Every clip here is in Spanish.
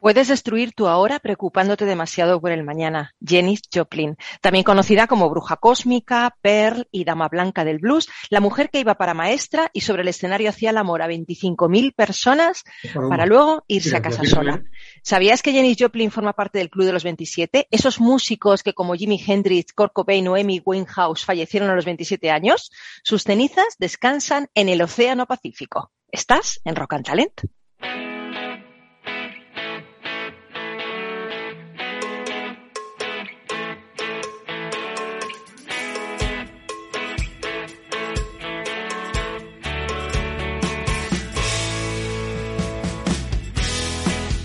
Puedes destruir tu ahora preocupándote demasiado por el mañana. Jenny Joplin, también conocida como Bruja Cósmica, Pearl y Dama Blanca del Blues, la mujer que iba para maestra y sobre el escenario hacía el amor a 25.000 personas para luego irse a casa sola. ¿Sabías que Jenny Joplin forma parte del Club de los 27? Esos músicos que como Jimi Hendrix, Kurt Cobain o Amy Winehouse fallecieron a los 27 años, sus cenizas descansan en el Océano Pacífico. ¿Estás en Rock and Talent?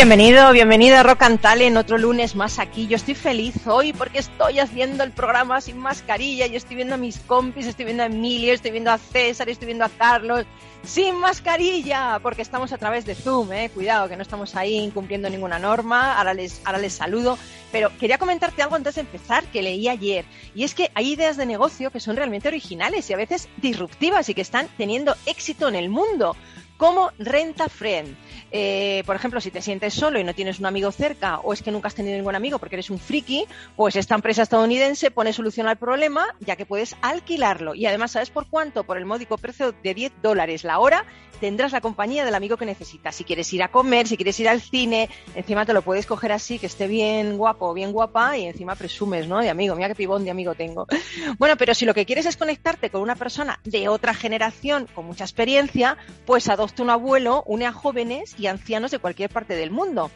Bienvenido, bienvenido a Rock and Talent, otro lunes más aquí. Yo estoy feliz hoy porque estoy haciendo el programa sin mascarilla y estoy viendo a mis compis, estoy viendo a Emilio, estoy viendo a César, estoy viendo a Carlos, sin mascarilla, porque estamos a través de Zoom, eh. Cuidado, que no estamos ahí incumpliendo ninguna norma. Ahora les, ahora les saludo. Pero quería comentarte algo antes de empezar que leí ayer. Y es que hay ideas de negocio que son realmente originales y a veces disruptivas y que están teniendo éxito en el mundo, como Renta Friend. Eh, por ejemplo, si te sientes solo y no tienes un amigo cerca o es que nunca has tenido ningún amigo porque eres un friki, pues esta empresa estadounidense pone solución al problema ya que puedes alquilarlo. Y además, ¿sabes por cuánto? Por el módico precio de 10 dólares la hora tendrás la compañía del amigo que necesitas. Si quieres ir a comer, si quieres ir al cine, encima te lo puedes coger así, que esté bien guapo, bien guapa y encima presumes, ¿no? De amigo, mira qué pibón de amigo tengo. Bueno, pero si lo que quieres es conectarte con una persona de otra generación con mucha experiencia, pues adopta un abuelo, une a jóvenes y ancianos de cualquier parte del mundo.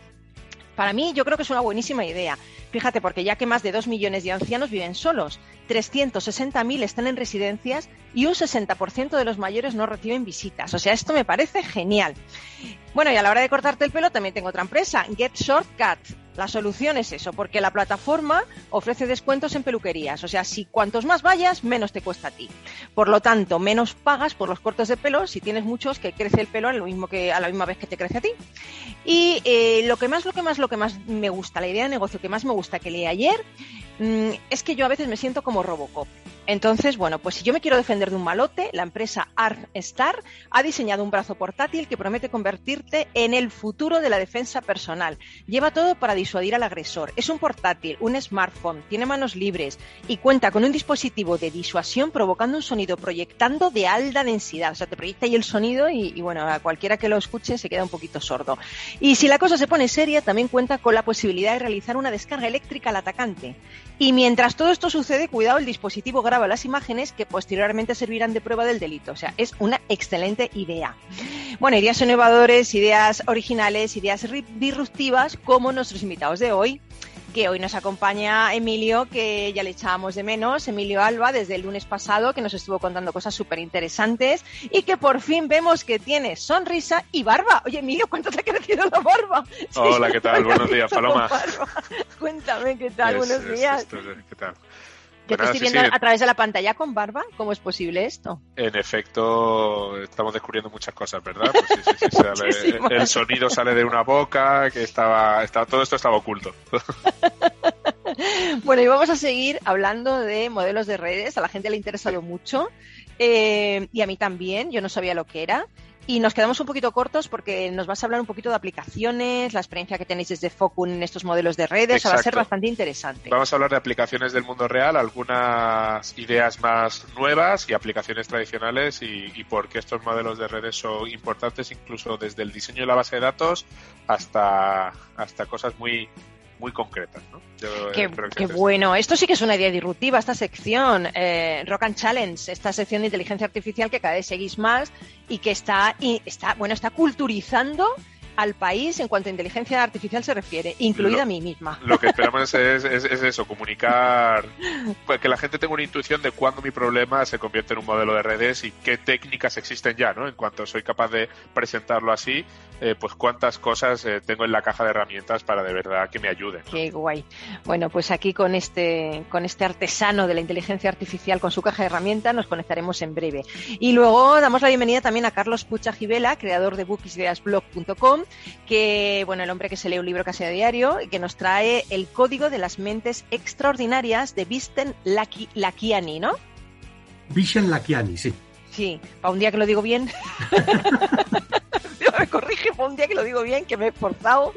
Para mí, yo creo que es una buenísima idea. Fíjate, porque ya que más de dos millones de ancianos viven solos, 360.000 están en residencias y un 60% de los mayores no reciben visitas. O sea, esto me parece genial. Bueno, y a la hora de cortarte el pelo también tengo otra empresa, Get Shortcut. La solución es eso, porque la plataforma ofrece descuentos en peluquerías. O sea, si cuantos más vayas, menos te cuesta a ti. Por lo tanto, menos pagas por los cortes de pelo si tienes muchos que crece el pelo a, lo mismo que, a la misma vez que te crece a ti. Y eh, lo que más, lo que más, lo que más me gusta, la idea de negocio que más me gusta que leí ayer, mmm, es que yo a veces me siento como Robocop. Entonces, bueno, pues si yo me quiero defender de un malote, la empresa ArtStar ha diseñado un brazo portátil que promete convertirte en el futuro de la defensa personal. Lleva todo para disuadir al agresor. Es un portátil, un smartphone, tiene manos libres y cuenta con un dispositivo de disuasión provocando un sonido proyectando de alta densidad. O sea, te proyecta ahí el sonido y, y bueno, a cualquiera que lo escuche se queda un poquito sordo. Y si la cosa se pone seria, también cuenta con la posibilidad de realizar una descarga eléctrica al atacante. Y mientras todo esto sucede, cuidado, el dispositivo las imágenes que posteriormente servirán de prueba del delito. O sea, es una excelente idea. Bueno, ideas innovadores, ideas originales, ideas disruptivas, como nuestros invitados de hoy que hoy nos acompaña Emilio, que ya le echábamos de menos, Emilio Alba, desde el lunes pasado, que nos estuvo contando cosas súper interesantes y que por fin vemos que tiene sonrisa y barba. Oye, Emilio, ¿cuánto te ha crecido la barba? Hola, ¿qué tal? Buenos días, Paloma. Cuéntame, ¿qué tal? Es, Buenos días. Es, esto, ¿Qué tal? Yo te estoy viendo sí. a través de la pantalla con barba. ¿Cómo es posible esto? En efecto, estamos descubriendo muchas cosas, ¿verdad? Pues sí, sale- el sonido sale de una boca, que estaba, estaba todo esto estaba oculto. Bueno, y vamos a seguir hablando de modelos de redes. A la gente le ha interesado mucho. eh, y a mí también. Yo no sabía lo que era. Y nos quedamos un poquito cortos porque nos vas a hablar un poquito de aplicaciones, la experiencia que tenéis desde Focun en estos modelos de redes. O sea, va a ser bastante interesante. Vamos a hablar de aplicaciones del mundo real, algunas ideas más nuevas y aplicaciones tradicionales y, y por qué estos modelos de redes son importantes incluso desde el diseño de la base de datos hasta, hasta cosas muy muy concretas. ¿no? Yo, eh, Qué, bueno. Esto sí que es una idea disruptiva, esta sección, eh, Rock and Challenge, esta sección de inteligencia artificial que cada vez seguís más y que está, y está, bueno, está culturizando al país en cuanto a inteligencia artificial se refiere, incluida Lo- a mí misma. Lo que esperamos es, es- es eso, comunicar, pues, que la gente tenga una intuición de cuándo mi problema se convierte en un modelo de redes y qué técnicas existen ya, ¿no? En cuanto soy capaz de presentarlo así eh, pues cuántas cosas eh, tengo en la caja de herramientas para de verdad que me ayuden. Qué guay. Bueno, pues aquí con este, con este artesano de la inteligencia artificial con su caja de herramientas nos conectaremos en breve. Y luego damos la bienvenida también a Carlos Pucha Gibela, creador de bookideasblog.com, que, bueno, el hombre que se lee un libro casi a diario y que nos trae el código de las mentes extraordinarias de Visten Lakiani, ¿no? Vishen Lakiani, sí. Sí, para un día que lo digo bien. corrige para un día que lo digo bien, que me he esforzado.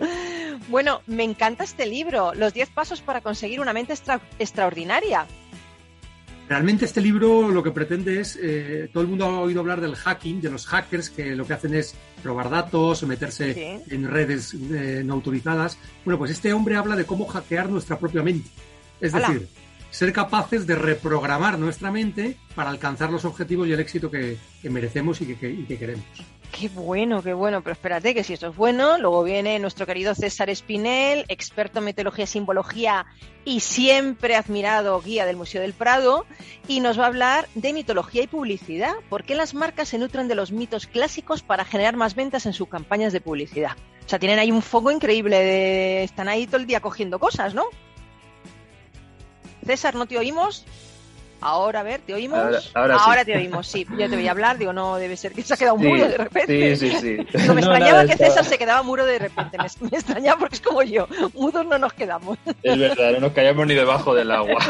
Bueno, me encanta este libro, Los 10 pasos para conseguir una mente extraordinaria. Realmente este libro lo que pretende es, eh, todo el mundo ha oído hablar del hacking, de los hackers que lo que hacen es robar datos, meterse en redes eh, no autorizadas. Bueno, pues este hombre habla de cómo hackear nuestra propia mente. Es decir, ser capaces de reprogramar nuestra mente para alcanzar los objetivos y el éxito que, merecemos y que, queremos. Qué bueno, qué bueno. Pero espérate, que si esto es bueno, luego viene nuestro querido César Espinel, experto en meteorología y simbología y siempre admirado guía del Museo del Prado, y nos va a hablar de mitología y publicidad. ¿Por qué las marcas se nutren de los mitos clásicos para generar más ventas en sus campañas de publicidad? O sea, tienen ahí un foco increíble de... Están ahí todo el día cogiendo cosas, ¿no? César, ¿no te oímos? Ahora, a ver, ¿te oímos? Ahora, te oímos, sí. Yo te voy a hablar, digo, no, debe ser que se ha quedado muro de repente. Sí, sí, sí. me extrañaba que César se quedaba muro de repente. Me, extrañaba porque es como yo, mudos no nos quedamos. Es verdad, no nos callamos ni debajo del agua.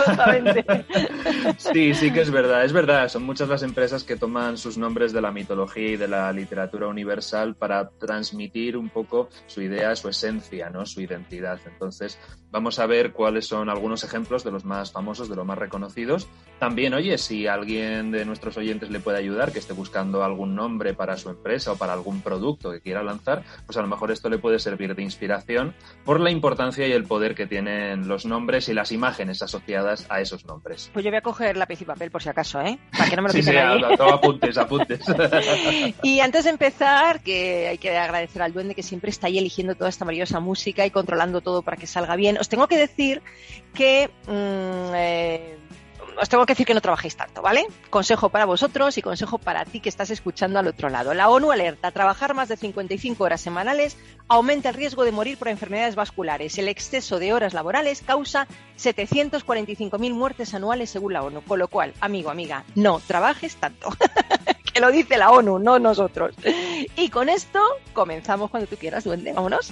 Sí, sí que es verdad, es verdad. Son muchas las empresas que toman sus nombres de la mitología y de la literatura universal para transmitir un poco su idea, su esencia, ¿no? Su identidad. Entonces, vamos a ver cuáles son algunos ejemplos de los más famosos, de los más reconocidos también, oye, si alguien de nuestros oyentes le puede ayudar, que esté buscando algún nombre para su empresa o para algún producto que quiera lanzar, pues a lo mejor esto le puede servir de inspiración por la importancia y el poder que tienen los nombres y las imágenes asociadas a esos nombres. Pues yo voy a coger lápiz y papel por si acaso, ¿eh? Para que no me lo sí, sí, apuntes, apuntes. y antes de empezar, que hay que agradecer al duende que siempre está ahí eligiendo toda esta maravillosa música y controlando todo para que salga bien. Os tengo que decir que mm, eh, os tengo que decir que no trabajéis tanto, ¿vale? Consejo para vosotros y consejo para ti que estás escuchando al otro lado. La ONU alerta, trabajar más de 55 horas semanales aumenta el riesgo de morir por enfermedades vasculares. El exceso de horas laborales causa 745.000 muertes anuales según la ONU. Con lo cual, amigo, amiga, no trabajes tanto. que lo dice la ONU, no nosotros. Y con esto comenzamos cuando tú quieras, duende. Vámonos.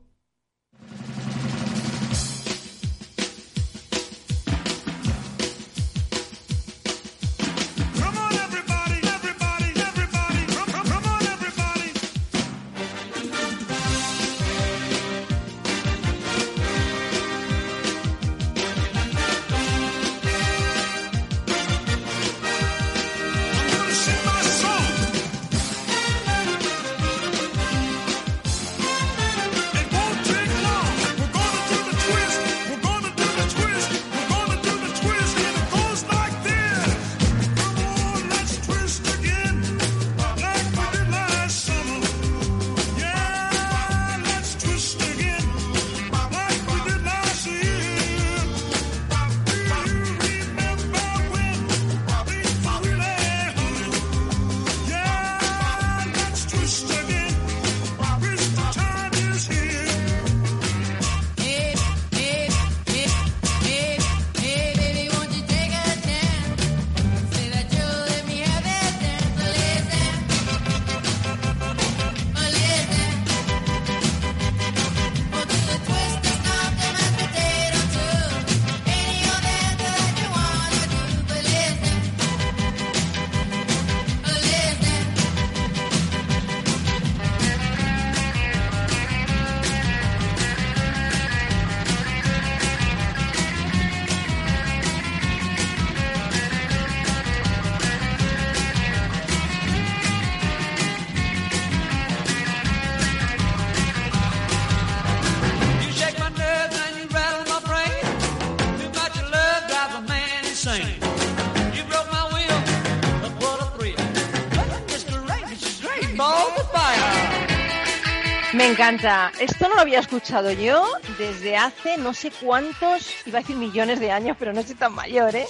Encanta. Esto no lo había escuchado yo desde hace no sé cuántos, iba a decir millones de años, pero no soy tan mayor, ¿eh?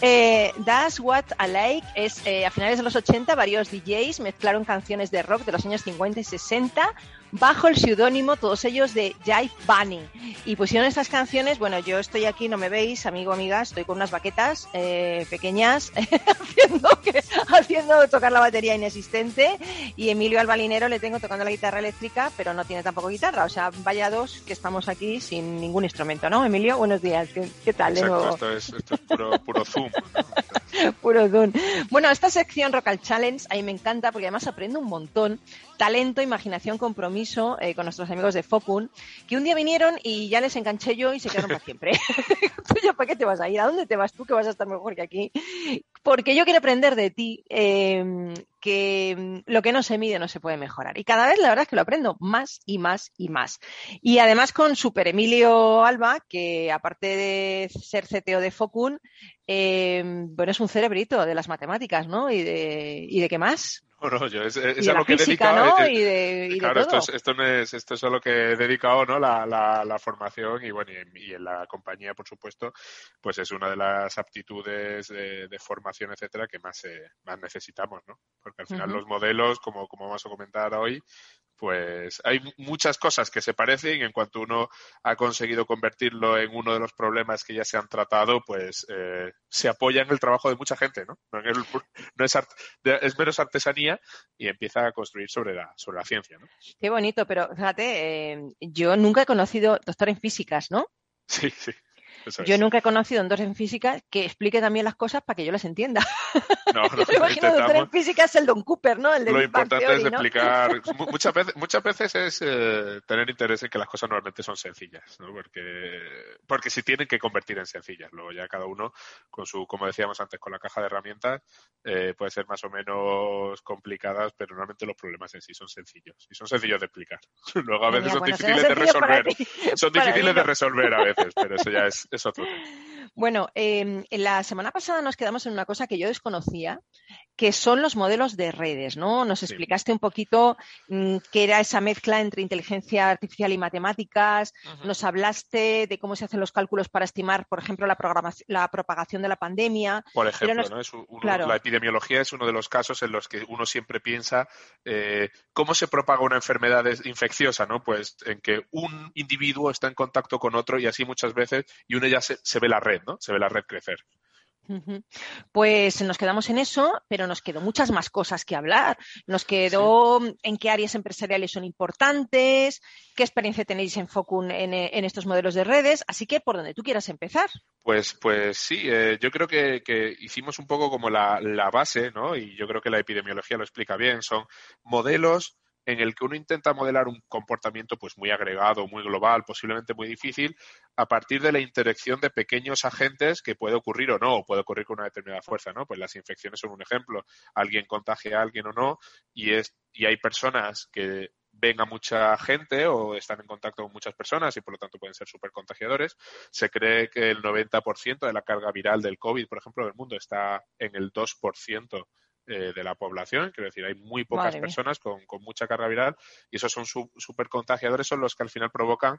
eh That's What I Like es eh, a finales de los 80 varios DJs mezclaron canciones de rock de los años 50 y 60 bajo el seudónimo, todos ellos de Jive Bunny. Y pusieron estas canciones, bueno, yo estoy aquí, no me veis, amigo, amiga, estoy con unas baquetas eh, pequeñas haciendo, haciendo tocar la batería inexistente y Emilio Albalinero le tengo tocando la guitarra eléctrica, pero no tiene tampoco guitarra, o sea, vaya dos que estamos aquí sin ningún instrumento, ¿no? Emilio, buenos días, ¿qué, tal de nuevo? Esto es, esto es puro, puro Zoom. Puro Zoom. Bueno, esta sección Rock Challenge a mí me encanta porque además aprendo un montón talento, imaginación, compromiso eh, con nuestros amigos de Focun, que un día vinieron y ya les enganché yo y se quedaron para siempre. ¿Tú ya para qué te vas a ir? ¿A dónde te vas tú que vas a estar mejor que aquí? Porque yo quiero aprender de ti em, que lo que no se mide no se puede mejorar. Y cada vez la verdad es que lo aprendo más y más y más. Y además con Super Emilio Alba, que aparte de ser CTO de Focun, eh, bueno, es un cerebrito de las matemáticas, ¿no? Y de, y de qué más. No, yo es, es a lo que he dedicado. ¿no? y de, y claro, de todo. Esto, es, esto, no es, esto es a lo que he dedicado, ¿no? La, la, la formación y bueno, y en, y en, la compañía, por supuesto, pues es una de las aptitudes de, de formación, etcétera, que más, eh, más necesitamos, ¿no? Porque al final uh -huh. los modelos, como, como vamos a comentar hoy, pues hay muchas cosas que se parecen y en cuanto uno ha conseguido convertirlo en uno de los problemas que ya se han tratado, pues eh, se apoya en el trabajo de mucha gente, ¿no? no, el, no es, art, es, menos artesanía y empieza a construir sobre la, sobre la ciencia, ¿no? Qué bonito, pero fíjate, eh, yo nunca he conocido doctor en físicas, ¿no? Sí, sí. Eso yo es. nunca he conocido un doctor en física que explique también las cosas para que yo las entienda. No, no, Me imagino que doctor en física es el Don Cooper, ¿no? El de lo importante Theory, es ¿no? explicar. muchas, veces, muchas veces es eh, tener interés en que las cosas normalmente son sencillas, ¿no? Porque, porque si tienen que convertir en sencillas. Luego ya cada uno, con su, como decíamos antes, con la caja de herramientas, eh, puede ser más o menos complicadas, pero normalmente los problemas en sí son sencillos. Y son sencillos de explicar. Luego a veces Mira, son bueno, difíciles de resolver. Son difíciles de resolver a veces, pero eso ya es, es. Bueno, eh, la semana pasada nos quedamos en una cosa que yo desconocía, que son los modelos de redes, ¿no? Nos explicaste un poquito mmm, qué era esa mezcla entre inteligencia artificial y matemáticas, uh -huh. nos hablaste de cómo se hacen los cálculos para estimar, por ejemplo, la, la propagación de la pandemia. Por ejemplo, nos... ¿no? es uno, claro. la epidemiología es uno de los casos en los que uno siempre piensa eh, cómo se propaga una enfermedad infecciosa, ¿no? Pues en que un individuo está en contacto con otro y así muchas veces, y ya se, se ve la red, ¿no? Se ve la red crecer. Pues nos quedamos en eso, pero nos quedó muchas más cosas que hablar. Nos quedó sí. en qué áreas empresariales son importantes, qué experiencia tenéis en Focun en, en, estos modelos de redes, así que por donde tú quieras empezar. Pues, pues sí, eh, yo creo que, que, hicimos un poco como la, la base, ¿no? Y yo creo que la epidemiología lo explica bien. Son modelos en el que uno intenta modelar un comportamiento pues muy agregado, muy global, posiblemente muy difícil, a partir de la interacción de pequeños agentes que puede ocurrir o no, o puede ocurrir con una determinada fuerza, ¿no? Pues las infecciones son un ejemplo. Alguien contagia a alguien o no, y es, y hay personas que ven a mucha gente o están en contacto con muchas personas y por lo tanto pueden ser súper contagiadores. Se cree que el 90% de la carga viral del COVID, por ejemplo, del mundo está en el 2% eh, de la población, quiero decir, hay muy pocas Madre personas con, con, mucha carga viral y esos son súper contagiadores, son los que al final provocan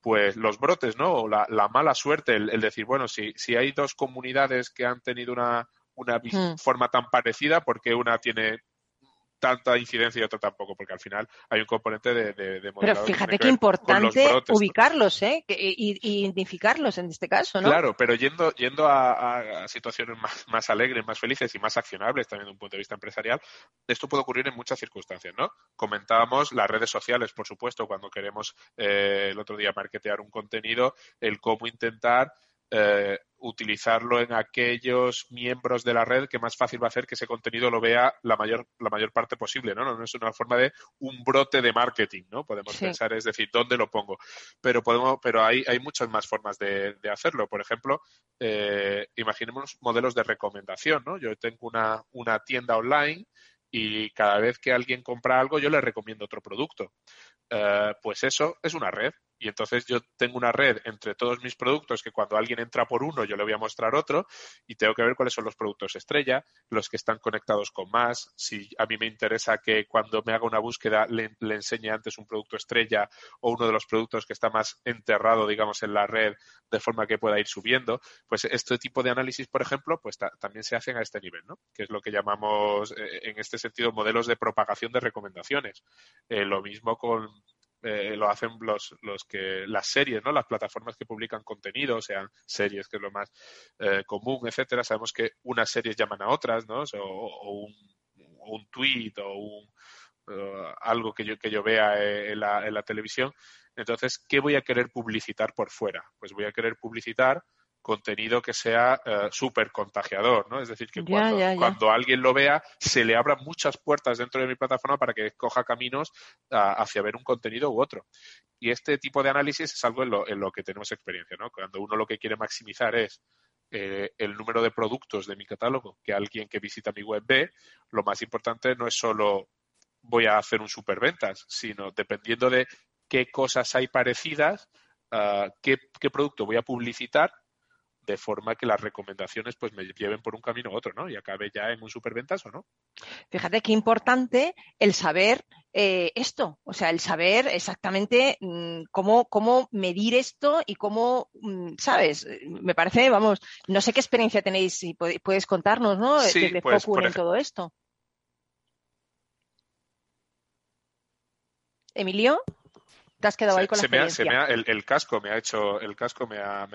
pues los brotes, ¿no? O la, la mala suerte, el, el, decir, bueno, si, si hay dos comunidades que han tenido una, una hmm. forma tan parecida, porque una tiene tanta incidencia y otra tampoco, porque al final hay un componente de, de, de Pero fíjate qué importante brotes, ubicarlos. ¿eh? Y, y, identificarlos en este caso, ¿no? Claro, pero yendo, yendo a, a situaciones más, más, alegres, más felices y más accionables también desde un punto de vista empresarial, esto puede ocurrir en muchas circunstancias, ¿no? Comentábamos las redes sociales, por supuesto, cuando queremos eh, el otro día marketear un contenido, el cómo intentar eh, utilizarlo en aquellos miembros de la red que más fácil va a hacer que ese contenido lo vea la mayor, la mayor parte posible, ¿no? No, no es una forma de un brote de marketing, ¿no? Podemos sí. pensar, es decir, ¿dónde lo pongo? Pero podemos, pero hay, hay muchas más formas de, de hacerlo. Por ejemplo, eh, imaginemos modelos de recomendación, ¿no? Yo tengo una, una tienda online y cada vez que alguien compra algo yo le recomiendo otro producto. Uh, pues eso es una red Y entonces yo tengo una red entre todos mis productos que cuando alguien entra por uno yo le voy a mostrar otro y tengo que ver cuáles son los productos estrella, los que están conectados con más. Si a mí me interesa que cuando me haga una búsqueda le, enseñe antes un producto estrella o uno de los productos que está más enterrado, digamos, en la red de forma que pueda ir subiendo, pues este tipo de análisis, por ejemplo, pues también se hacen a este nivel, ¿no? Que es lo que llamamos eh, en este sentido modelos de propagación de recomendaciones. Eh, lo mismo con eh, lo hacen los, los que las series, ¿no? Las plataformas que publican contenido, sean series que es lo más eh, común, etcétera. Sabemos que unas series llaman a otras, ¿no? O, un, tweet o un, algo que yo que yo vea en la, en la televisión. Entonces, ¿qué voy a querer publicitar por fuera? Pues voy a querer publicitar contenido que sea uh, súper contagiador, ¿no? Es decir, que cuando, alguien lo vea, se le abran muchas puertas dentro de mi plataforma para que coja caminos hacia ver un contenido u otro. Y este tipo de análisis es algo en lo, en lo que tenemos experiencia, ¿no? Cuando uno lo que quiere maximizar es eh, el número de productos de mi catálogo que alguien que visita mi web ve, lo más importante no es solo voy a hacer un superventas, sino dependiendo de qué cosas hay parecidas, uh, qué, qué producto voy a publicitar, de forma que las recomendaciones pues me lleven por un camino u otro, ¿no? Y acabe ya en un superventas o no. Fíjate qué importante el saber eh, esto, o sea, el saber exactamente mm, cómo, cómo medir esto y cómo, mm, ¿sabes? Me parece, vamos, no sé qué experiencia tenéis, si puedes contarnos, ¿no? Sí, Desde pues, en todo esto. Emilio has quedado ahí con la se me el, casco me ha hecho, el casco me ha,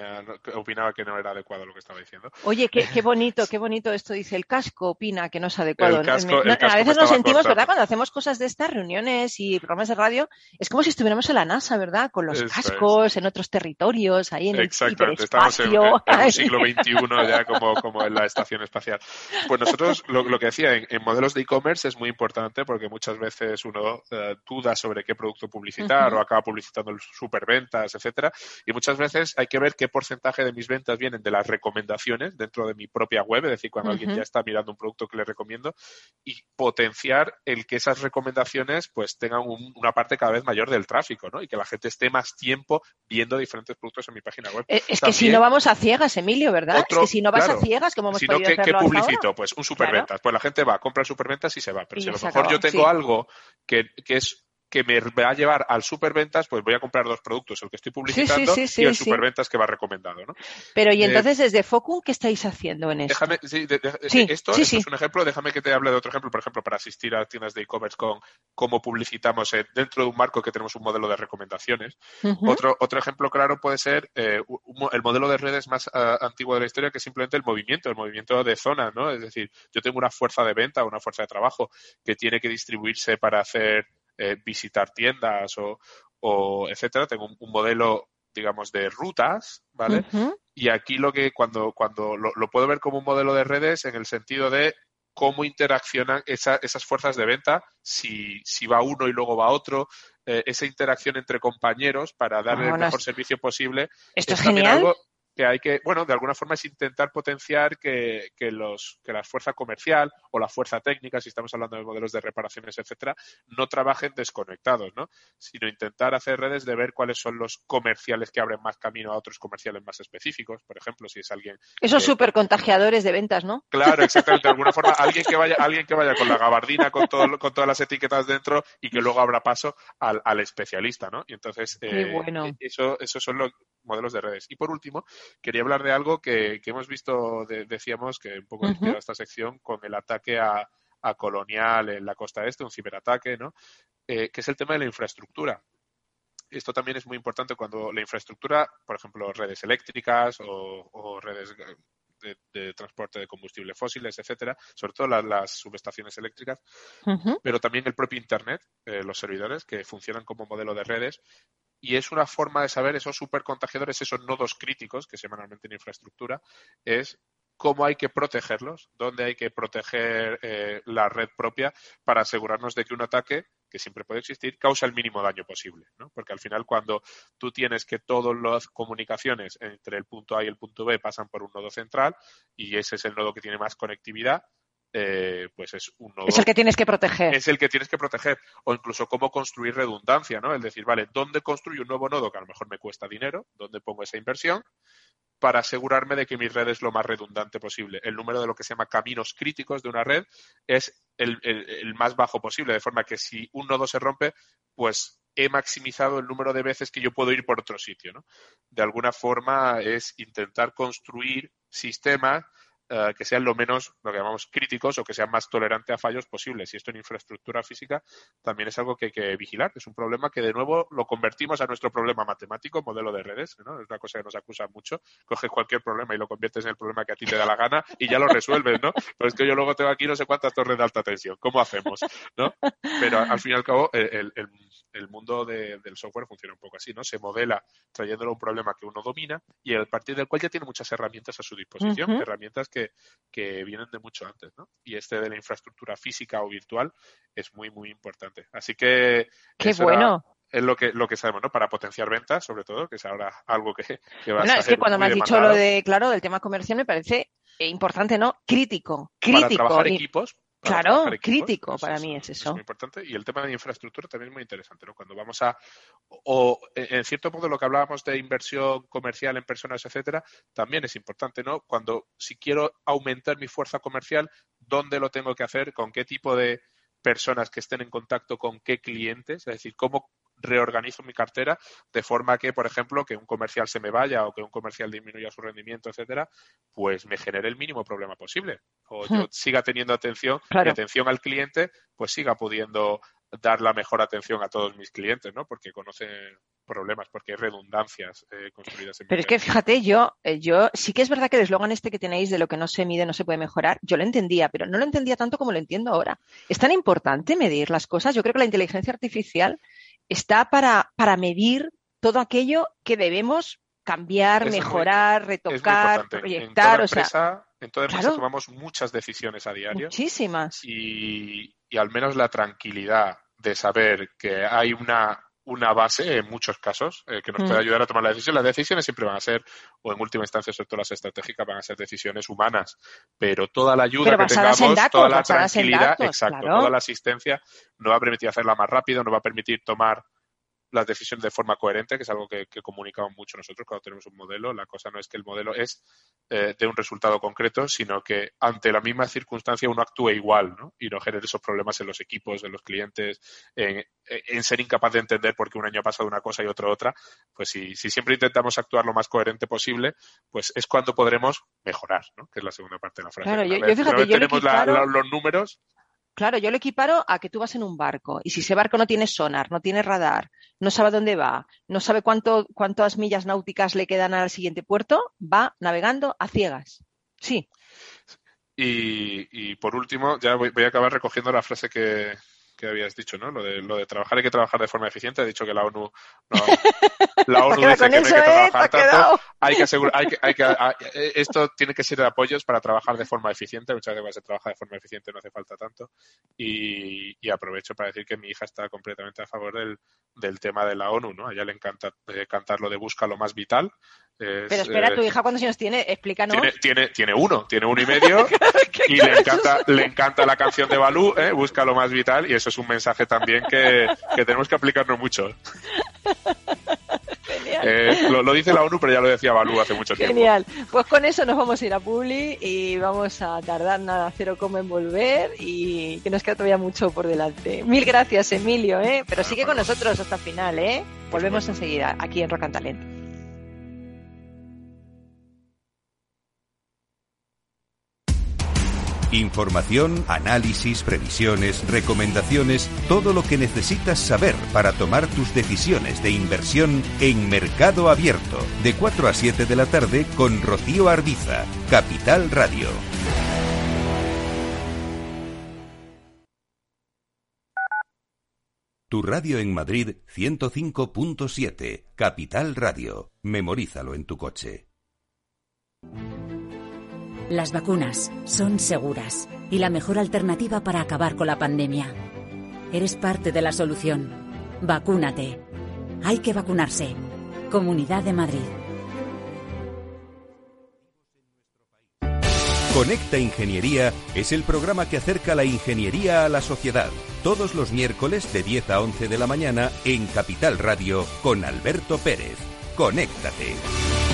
opinaba que no era adecuado lo que estaba diciendo. Oye, qué, qué bonito, qué bonito esto dice. El casco opina que no es adecuado. a veces nos sentimos, ¿verdad? Cuando hacemos cosas de estas reuniones y programas de radio, es como si estuviéramos en la NASA, ¿verdad? Con los cascos en otros territorios, ahí en el estamos en, el siglo XXI ya como, como en la estación espacial. Pues nosotros, lo, que decía, en, modelos de e-commerce es muy importante porque muchas veces uno eh, duda sobre qué producto publicitar o acaba publicitando superventas, etcétera. Y muchas veces hay que ver qué porcentaje de mis ventas vienen de las recomendaciones dentro de mi propia web, es decir, cuando alguien ya está mirando un producto que le recomiendo, y potenciar el que esas recomendaciones pues tengan una parte cada vez mayor del tráfico, ¿no? Y que la gente esté más tiempo viendo diferentes productos en mi página web. Eh, es, que si no vamos a ciegas, Emilio, ¿verdad? es que si no vas a ciegas, como hemos si no, ¿qué, ¿qué publicito? Pues un superventas. Pues la gente va, compra el superventas y se va. Pero si a lo mejor yo tengo algo que, que es que me va a llevar al superventas, pues voy a comprar dos productos, el que estoy publicitando y el superventas que va recomendado, ¿no? Pero y eh, entonces desde Focum, ¿qué estáis haciendo en esto? Déjame, sí, esto, es un ejemplo, déjame que te hable de otro ejemplo, por ejemplo, para asistir a tiendas de e-commerce con cómo publicitamos dentro de un marco que tenemos un modelo de recomendaciones. otro, otro ejemplo claro puede ser eh, el modelo de redes más antiguo de la historia, que es simplemente el movimiento, el movimiento de zona, ¿no? Es decir, yo tengo una fuerza de venta, una fuerza de trabajo que tiene que distribuirse para hacer eh, visitar tiendas o, o, etcétera. Tengo un, modelo, digamos, de rutas, ¿vale? Y aquí lo que cuando, cuando lo, puedo ver como un modelo de redes en el sentido de cómo interaccionan esas fuerzas de venta, si, si va uno y luego va otro, eh, esa interacción entre compañeros para darle el mejor servicio posible. Esto es, genial que hay que, bueno, de alguna forma es intentar potenciar que, que, los, que la fuerza comercial o la fuerza técnica, si estamos hablando de modelos de reparaciones, etcétera, no trabajen desconectados, ¿no? Sino intentar hacer redes de ver cuáles son los comerciales que abren más camino a otros comerciales más específicos. Por ejemplo, si es alguien. Esos súper contagiadores de ventas, ¿no? Claro, exactamente. De alguna forma, alguien que vaya, alguien que vaya con la gabardina, con todo, con todas las etiquetas dentro y que luego abra paso al, al especialista, ¿no? Y entonces, eh, eso, eso son los modelos de redes. Y por último, quería hablar de algo que, hemos visto, decíamos, que un poco inspirado esta sección con el ataque a, Colonial en la costa este, un ciberataque, ¿no? Eh, que es el tema de la infraestructura. Esto también es muy importante cuando la infraestructura, por ejemplo, redes eléctricas o, redes de, transporte de combustibles fósiles, etcétera, sobre todo las, subestaciones eléctricas, pero también el propio Internet, eh, los servidores que funcionan como modelo de redes, y es una forma de saber esos supercontagiadores, esos nodos críticos que semanalmente en infraestructura, es cómo hay que protegerlos, dónde hay que proteger eh, la red propia para asegurarnos de que un ataque, que siempre puede existir, causa el mínimo daño posible. ¿no? Porque al final, cuando tú tienes que todas las comunicaciones entre el punto A y el punto B pasan por un nodo central y ese es el nodo que tiene más conectividad, eh, pues es un nodo. Es el que tienes que proteger. Es el que tienes que proteger. O incluso cómo construir redundancia, ¿no? Es decir, vale, ¿dónde construyo un nuevo nodo que a lo mejor me cuesta dinero? ¿Dónde pongo esa inversión? Para asegurarme de que mi red es lo más redundante posible. El número de lo que se llama caminos críticos de una red es el, el más bajo posible, de forma que si un nodo se rompe, pues he maximizado el número de veces que yo puedo ir por otro sitio. ¿no? De alguna forma es intentar construir sistemas eh, que sean lo menos, lo que llamamos críticos o que sean más tolerantes a fallos posibles. Y esto en infraestructura física también es algo que hay que vigilar. Es un problema que de nuevo lo convertimos a nuestro problema matemático, modelo de redes, ¿no? Es una cosa que nos acusa mucho. Coges cualquier problema y lo conviertes en el problema que a ti te da la gana y ya lo resuelves, ¿no? Pero es que yo luego tengo aquí no sé cuántas torres de alta tensión. ¿Cómo hacemos? ¿No? Pero al fin y al cabo, el, mundo del software funciona un poco así, ¿no? Se modela trayéndolo un problema que uno domina y a partir del cual ya tiene muchas herramientas a su disposición, herramientas que que, vienen de mucho antes, ¿no? Y este de la infraestructura física o virtual es muy, muy importante. Así que... ¡Qué bueno! es lo que, lo que sabemos, ¿no? Para potenciar ventas, sobre todo, que es ahora algo que, que va bueno, a es que cuando me has dicho lo de, claro, del tema comercial me parece importante, ¿no? Crítico, crítico. Para trabajar equipos, Claro, crítico para mí es eso. Es muy importante. Y el tema de infraestructura también es muy interesante, ¿no? Cuando vamos a, o en cierto modo lo que hablábamos de inversión comercial en personas, etcétera, también es importante, ¿no? Cuando si quiero aumentar mi fuerza comercial, ¿dónde lo tengo que hacer? ¿Con qué tipo de personas que estén en contacto con qué clientes? Es decir, ¿cómo reorganizo mi cartera de forma que, por ejemplo, que un comercial se me vaya o que un comercial disminuya su rendimiento, etcétera, pues me genere el mínimo problema posible. O yo hmm. siga teniendo atención y atención al cliente, pues siga pudiendo dar la mejor atención a todos mis clientes, ¿no? Porque conocen problemas, porque hay redundancias eh, construidas en Pero es que fíjate, yo, eh, yo sí que es verdad que el eslogan este que tenéis de lo que no se mide no se puede mejorar, yo lo entendía, pero no lo entendía tanto como lo entiendo ahora. Es tan importante medir las cosas. Yo creo que la inteligencia artificial está para, para medir todo aquello que debemos cambiar, mejorar, retocar, proyectar. En toda empresa, en toda empresa tomamos muchas decisiones a diario. Muchísimas. Y, y, al menos la tranquilidad de saber que hay una, una base en muchos casos eh, que nos puede mm. ayudar a tomar la decisión. Las decisiones siempre van a ser, o en última instancia, sobre todo las estratégicas, van a ser decisiones humanas. Pero toda la ayuda que tengamos, toda la tranquilidad, exacto, toda la asistencia, nos va a permitir hacerla más rápido, nos va a permitir tomar las decisiones de forma coherente, que es algo que, comunicamos mucho nosotros cuando tenemos un modelo. La cosa no es que el modelo es eh, de un resultado concreto, sino que ante la misma circunstancia uno actúe igual ¿no? y no genere esos problemas en los equipos, en los clientes, en, ser incapaz de entender por qué un año ha pasado una cosa y otro otra. Pues si, si siempre intentamos actuar lo más coherente posible, pues es cuando podremos mejorar, ¿no? que es la segunda parte de la frase. Claro, yo, fíjate, yo tenemos los números, Claro, yo lo equiparo a que tú vas en un barco y si ese barco no tiene sonar, no tiene radar, no sabe dónde va, no sabe cuánto, cuántas millas náuticas le quedan al siguiente puerto, va navegando a ciegas. Sí. Y, por último, ya voy, a acabar recogiendo la frase que, que habías dicho, ¿no? Lo de, lo de trabajar hay que trabajar de forma eficiente. Ha dicho que la ONU, no, la ONU dice que no hay que ¿eh? trabajar tanto. Hay que asegurar, hay que, hay que, eh, esto tiene que ser de apoyos para trabajar de forma eficiente. Muchas veces se trabaja de forma eficiente, no hace falta tanto. Y, y aprovecho para decir que mi hija está completamente a favor del, del tema de la ONU, ¿no? A ella le encanta eh, cantar lo de busca lo más vital. Pero espera, ¿tu hija cuántos años tiene? Explícanos. Tiene, tiene, tiene uno, tiene uno y medio. y le encanta, le encanta la canción de Balú, ¿eh? Busca lo más vital. Y eso es un mensaje también que, que tenemos que aplicarnos mucho. Eh, lo, dice la ONU, pero ya lo decía Balú hace mucho tiempo. Genial. Pues con eso nos vamos a ir a Publi y vamos a tardar nada, cero como en volver y que nos queda todavía mucho por delante. Mil gracias, Emilio, ¿eh? Pero sigue con nosotros hasta el final, ¿eh? Volvemos enseguida aquí en Rock and Talent. Información, análisis, previsiones, recomendaciones, todo lo que necesitas saber para tomar tus decisiones de inversión en Mercado Abierto, de 4 a 7 de la tarde con Rocío Arbiza, Capital Radio. Tu radio en Madrid 105.7, Capital Radio. Memorízalo en tu coche. Las vacunas son seguras y la mejor alternativa para acabar con la pandemia. Eres parte de la solución. Vacúnate. Hay que vacunarse. Comunidad de Madrid. Conecta Ingeniería es el programa que acerca la ingeniería a la sociedad. Todos los miércoles de 10 a 11 de la mañana en Capital Radio con Alberto Pérez. Conéctate.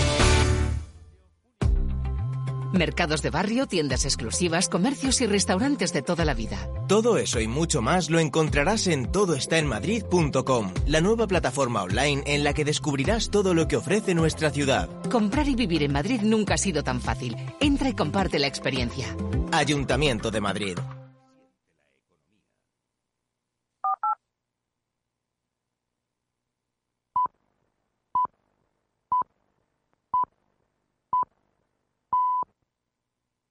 Mercados de barrio, tiendas exclusivas, comercios y restaurantes de toda la vida. Todo eso y mucho más lo encontrarás en todoestaenmadrid.com, la nueva plataforma online en la que descubrirás todo lo que ofrece nuestra ciudad. Comprar y vivir en Madrid nunca ha sido tan fácil. Entra y comparte la experiencia. Ayuntamiento de Madrid.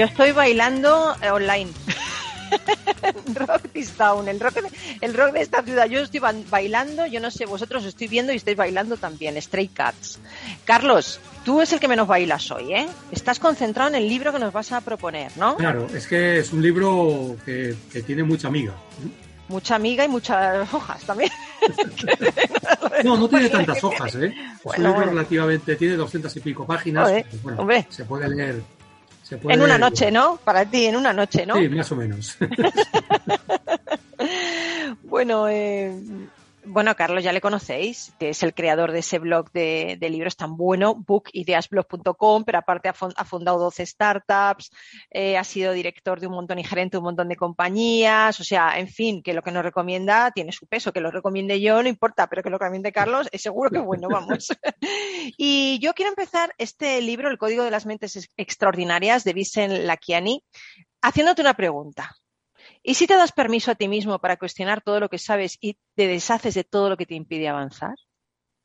Yo estoy bailando eh, online. rock Town, el rock, el rock de esta ciudad. Yo estoy bailando, yo no sé, vosotros estoy viendo y estáis bailando también, Stray Cats. Carlos, tú es el que menos bailas hoy, ¿eh? Estás concentrado en el libro que nos vas a proponer, ¿no? Claro, es que es un libro que, tiene mucha amiga. Mucha amiga y muchas hojas también. no, no tiene tantas hojas, ¿eh? es un libro relativamente, tiene doscientas y pico páginas. Pues se puede leer en una noche, ¿no? Para ti, en una noche, ¿no? Sí, más o menos. bueno, eh, bueno, Carlos ya le conocéis, que es el creador de ese blog de, libros tan bueno, bookideasblog.com, pero aparte ha, fundado 12 startups, eh, ha sido director de un montón y gerente de un montón de compañías, o sea, en fin, que lo que nos recomienda tiene su peso, que lo recomiende yo no importa, pero que lo recomiende Carlos es seguro que bueno, vamos. y yo quiero empezar este libro, El Código de las Mentes Extraordinarias, de Vicen Lakiani, haciéndote una pregunta. ¿Y si te das permiso a ti mismo para cuestionar todo lo que sabes y te deshaces de todo lo que te impide avanzar?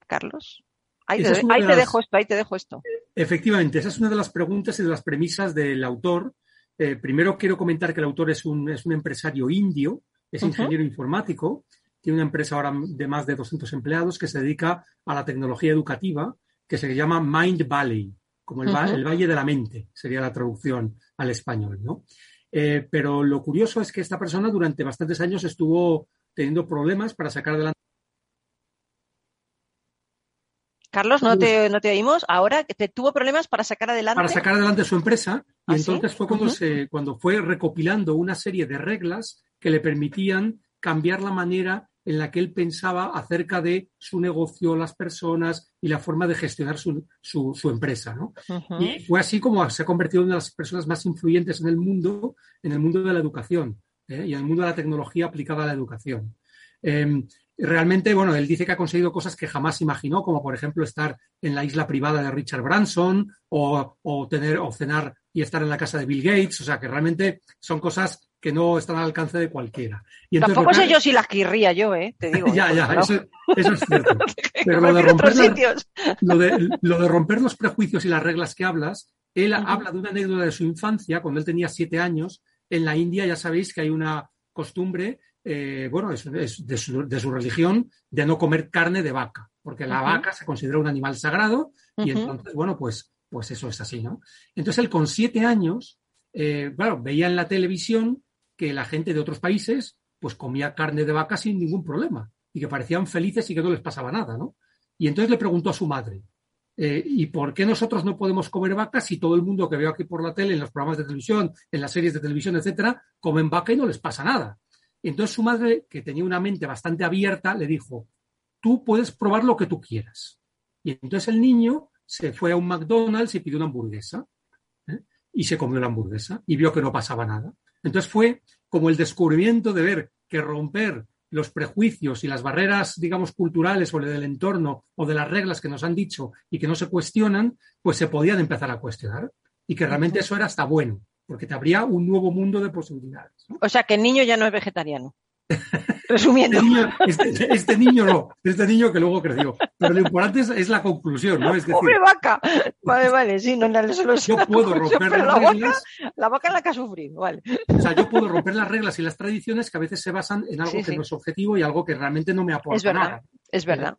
Carlos. Ahí, te, dejo esto, ahí te dejo esto. Efectivamente, esa es una de las preguntas y de las premisas del autor. Eh, primero quiero comentar que el autor es un, es un empresario indio, es ingeniero informático, tiene una empresa ahora de más de 200 empleados que se dedica a la tecnología educativa, que se llama Mind Valley, como el, el Valle de la Mente, sería la traducción al español, ¿no? Eh, pero lo curioso es que esta persona durante bastantes años estuvo teniendo problemas para sacar adelante. Carlos, no te, no te oímos. Ahora te tuvo problemas para sacar adelante. Para sacar adelante su empresa. Y ¿Ah, entonces fue cuando, se, cuando fue recopilando una serie de reglas que le permitían cambiar la manera en la que él pensaba acerca de su negocio, las personas y la forma de gestionar su, su, empresa. ¿no? Y fue así como se ha convertido en una de las personas más influyentes en el mundo, en el mundo de la educación ¿eh? y en el mundo de la tecnología aplicada a la educación. Em, realmente, bueno, él dice que ha conseguido cosas que jamás imaginó, como por ejemplo estar en la isla privada de Richard Branson o, o, tener o cenar y estar en la casa de Bill Gates. O sea, que realmente son cosas que no están al alcance de cualquiera. Y Tampoco sé yo si las querría yo, ¿eh? Te digo. ya, ya, eso, es cierto. Pero lo de, romper lo, de, lo de, romper los prejuicios y las reglas que hablas, él habla de una anécdota de su infancia, cuando él tenía siete años. En la India ya sabéis que hay una costumbre, eh, bueno, es, de, su, de, su, religión, de no comer carne de vaca. porque la vaca se considera un animal sagrado y entonces, bueno, pues, pues eso es así, ¿no? Entonces él con siete años, eh, claro, veía en la televisión que la gente de otros países pues comía carne de vaca sin ningún problema y que parecían felices y que no les pasaba nada, ¿no? Y entonces le preguntó a su madre, eh, ¿y por qué nosotros no podemos comer vaca si todo el mundo que veo aquí por la tele, en los programas de televisión, en las series de televisión, etcétera, comen vaca y no les pasa nada? entonces su madre, que tenía una mente bastante abierta, le dijo, tú puedes probar lo que tú quieras. Y entonces el niño se fue a un McDonald's y pidió una hamburguesa. ¿eh? Y se comió la hamburguesa y vio que no pasaba nada. Entonces fue como el descubrimiento de ver que romper los prejuicios y las barreras, digamos, culturales o del entorno o de las reglas que nos han dicho y que no se cuestionan, pues se podían empezar a cuestionar. Y que realmente eso era hasta bueno, porque te habría un nuevo mundo de posibilidades. O sea, que el niño ya no es vegetariano. Resumiendo. Este, este, este, niño, no, este niño que luego creció. Pero lo importante es, la conclusión, ¿no? Es ¡Pobre vaca! Vale, vale, sí, no, no solo Yo puedo romper las la reglas. Vaca, la vaca la que ha sufrido, vale. O sea, yo puedo romper las reglas y las tradiciones que a veces se basan en algo que no es objetivo y algo que realmente no me aporta es verdad, nada. Es verdad.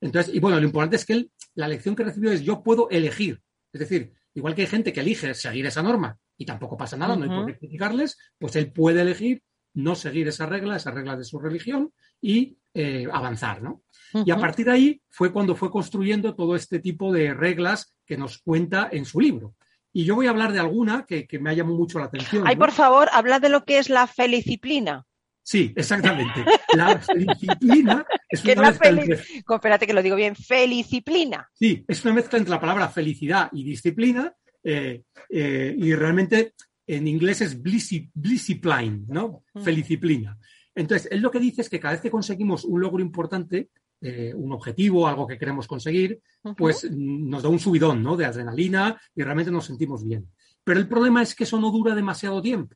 Entonces, y bueno, lo importante es que él, la lección que recibió es yo puedo elegir. Es decir, igual que hay gente que elige seguir esa norma y tampoco pasa nada, no hay por qué criticarles, pues él puede elegir no seguir esa regla, esa regla de su religión y eh, avanzar, ¿no? Y a partir de ahí fue cuando fue construyendo todo este tipo de reglas que nos cuenta en su libro. Y yo voy a hablar de alguna que, me ha llamado mucho la atención. Ay, por favor, habla de lo que es la felicipline. Sí, exactamente. La felicipline es una mezcla entre... Espérate que lo digo bien, felicipline. Sí, es una mezcla entre la palabra felicidad y disciplina eh, eh, y realmente en inglés es blissipline, ¿no? Feliciplina. Entonces, él lo que dice es que cada vez que conseguimos un logro importante, eh, un objetivo, algo que queremos conseguir, pues nos da un subidón, ¿no? De adrenalina y realmente nos sentimos bien. Pero el problema es que eso no dura demasiado tiempo.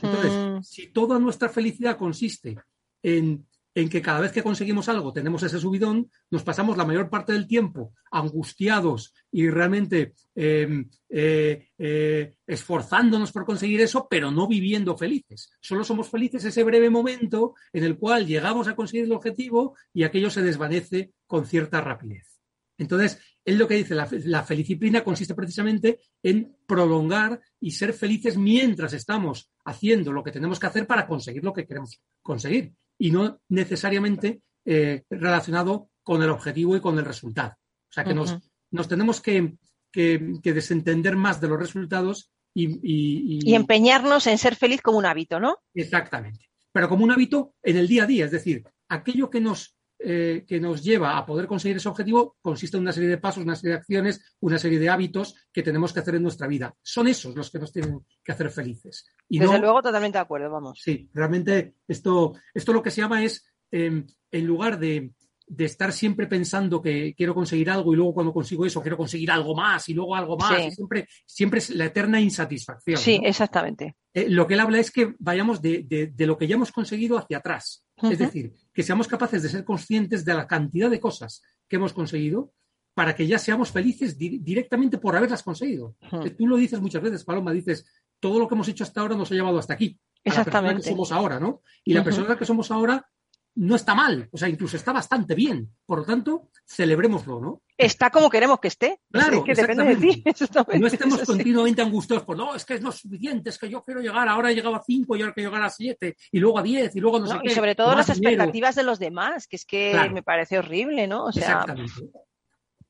Entonces, mm. si toda nuestra felicidad consiste en en que cada vez que conseguimos algo tenemos ese subidón, nos pasamos la mayor parte del tiempo angustiados y realmente em, eh, eh, esforzándonos por conseguir eso, pero no viviendo felices. Solo somos felices ese breve momento en el cual llegamos a conseguir el objetivo y aquello se desvanece con cierta rapidez. Entonces, él lo que dice, la, la consiste precisamente en prolongar y ser felices mientras estamos haciendo lo que tenemos que hacer para conseguir lo que queremos conseguir y no necesariamente eh, relacionado con el objetivo y con el resultado. O sea que nos, tenemos que, desentender más de los resultados y, y, empeñarnos en ser feliz como un hábito, ¿no? Exactamente. Pero como un hábito en el día a día, es decir, aquello que nos, eh, que nos lleva a poder conseguir ese objetivo consiste en una serie de pasos, una serie de acciones, una serie de hábitos que tenemos que hacer en nuestra vida. Son esos los que nos tienen que hacer felices. Y Desde luego, totalmente de acuerdo, vamos. Sí, realmente esto, esto lo que se llama es, em, en lugar de, estar siempre pensando que quiero conseguir algo y luego cuando consigo eso quiero conseguir algo más y luego algo más, siempre, siempre es la eterna insatisfacción. Sí, exactamente. Eh, lo que él habla es que vayamos de, lo que ya hemos conseguido hacia atrás. Es decir, que seamos capaces de ser conscientes de la cantidad de cosas que hemos conseguido para que ya seamos felices directamente por haberlas conseguido. Tú lo dices muchas veces, Paloma, dices, todo lo que hemos hecho hasta ahora nos ha llevado hasta aquí. Exactamente. la persona que somos ahora, ¿no? Y la persona que somos ahora no está mal, o sea, incluso está bastante bien. Por lo tanto, celebrémoslo, ¿no? Está como queremos que esté. Claro, que depende de ti. No estemos continuamente angustiados por, no, es que no es suficiente, es que yo quiero llegar, ahora he llegado a 5 y ahora quiero llegar a 7 y luego a 10 y luego no, sé qué. Y sobre todo las expectativas de los demás, que es que me parece horrible, ¿no? O sea, Exactamente.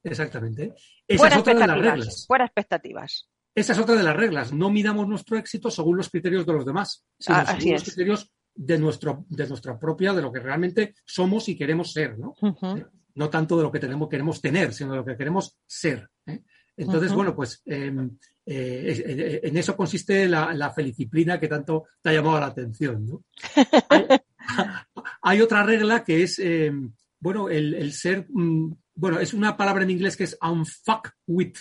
Exactamente. Esa es otra de las reglas. Fuera expectativas. Esa es otra de las reglas. No midamos nuestro éxito según los criterios de los demás, sino ah, según los criterios de, nuestro, de nuestra propia, de lo que realmente somos y queremos ser, ¿no? ¿Eh? No tanto de lo que tenemos, queremos tener, sino de lo que queremos ser. ¿eh? Entonces, bueno, pues eh, en eso consiste la, la, feliciplina que tanto te ha llamado la atención, ¿no? hay, otra regla que es, bueno, el, ser, mm, bueno, es una palabra en inglés que es unfuck with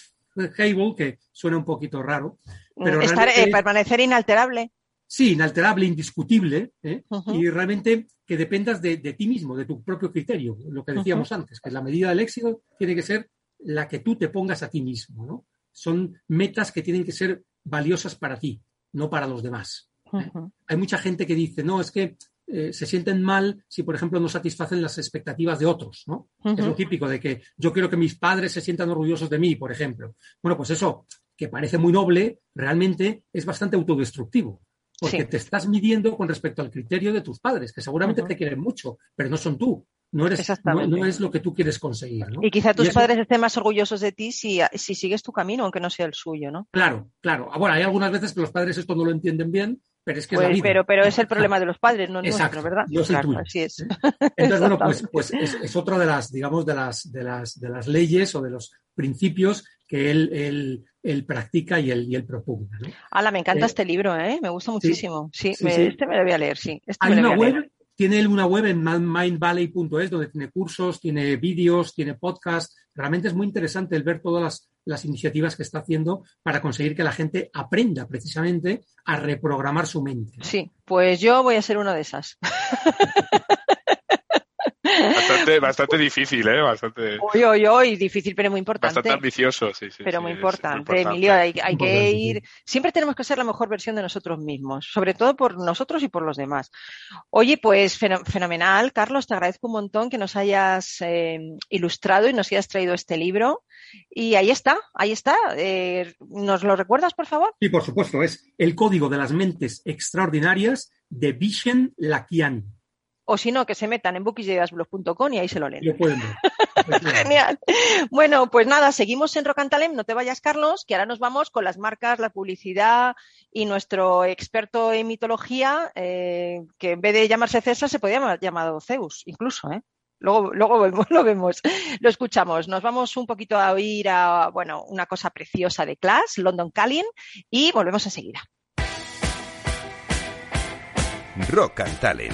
que suena un poquito raro. Pero Estar, eh, permanecer inalterable. Sí, inalterable, indiscutible, ¿eh? y realmente que dependas de, ti mismo, de tu propio criterio, lo que decíamos antes, que la medida del éxito tiene que ser la que tú te pongas a ti mismo, ¿no? Son metas que tienen que ser valiosas para ti, no para los demás. ¿eh? Hay mucha gente que dice, no, es que eh, se sienten mal si, por ejemplo, no satisfacen las expectativas de otros, ¿no? Es lo típico de que yo quiero que mis padres se sientan orgullosos de mí, por ejemplo. Bueno, pues eso, que parece muy noble, realmente es bastante autodestructivo. Porque te estás midiendo con respecto al criterio de tus padres, que seguramente te quieren mucho, pero no son tú no, eres, no, es lo que tú quieres conseguir. Y quizá tus padres estén más orgullosos de ti si, si, sigues tu camino, aunque no sea el suyo, ¿no? Claro, claro. Ah, bueno, hay algunas veces que los padres esto no lo entienden bien, pero es que es la pues, Pero, pero es el problema de los padres, no nuestro, ¿verdad? Yo soy tuyo. Así es. ¿eh? Entonces, bueno, pues, pues es, es, otra de las, digamos, de las, de las, de las leyes o de los principios que él, él, él practica y él, y él propugna. ¿no? Ala, me encanta eh, este libro, ¿eh? Me gusta muchísimo. Sí, sí, me, sí. este me lo voy a leer, sí. Este hay me lo una voy web leer. tiene él una web en mindvalley.es donde tiene cursos, tiene vídeos, tiene podcast. Realmente es muy interesante el ver todas las, las, iniciativas que está haciendo para conseguir que la gente aprenda precisamente a reprogramar su mente. Sí, pues yo voy a ser una de esas. Bastante, bastante difícil, ¿eh? Bastante, Uy, uy, uy, difícil, pero muy importante. bastante ambicioso, sí, sí. Pero sí, muy importante, importante. Emilio, hay, que ir, siempre tenemos que ser la mejor versión de nosotros mismos, sobre todo por nosotros y por los demás. Oye, pues feno- fenomenal, Carlos, te agradezco un montón que nos hayas eh, ilustrado y nos hayas traído este libro. Y ahí está, ahí está. Eh, ¿Nos lo recuerdas, por favor? Sí, por supuesto, es el código de las mentes extraordinarias de Vishen Lakiani. O si no, que se metan en bookiesideasblog.com y ahí se lo leen. Lo pueden ver. Genial. Bueno, pues nada, seguimos en Rock and Talent. No te vayas, Carlos, que ahora nos vamos con las marcas, la publicidad y nuestro experto en mitología, eh, que en vez de llamarse César se podía llamar llamado Zeus, incluso, ¿eh? Luego, luego vemos- lo vemos, lo escuchamos. Nos vamos un poquito a oír a, bueno, una cosa preciosa de Clash, London Calling, y volvemos enseguida. Rock and Talent,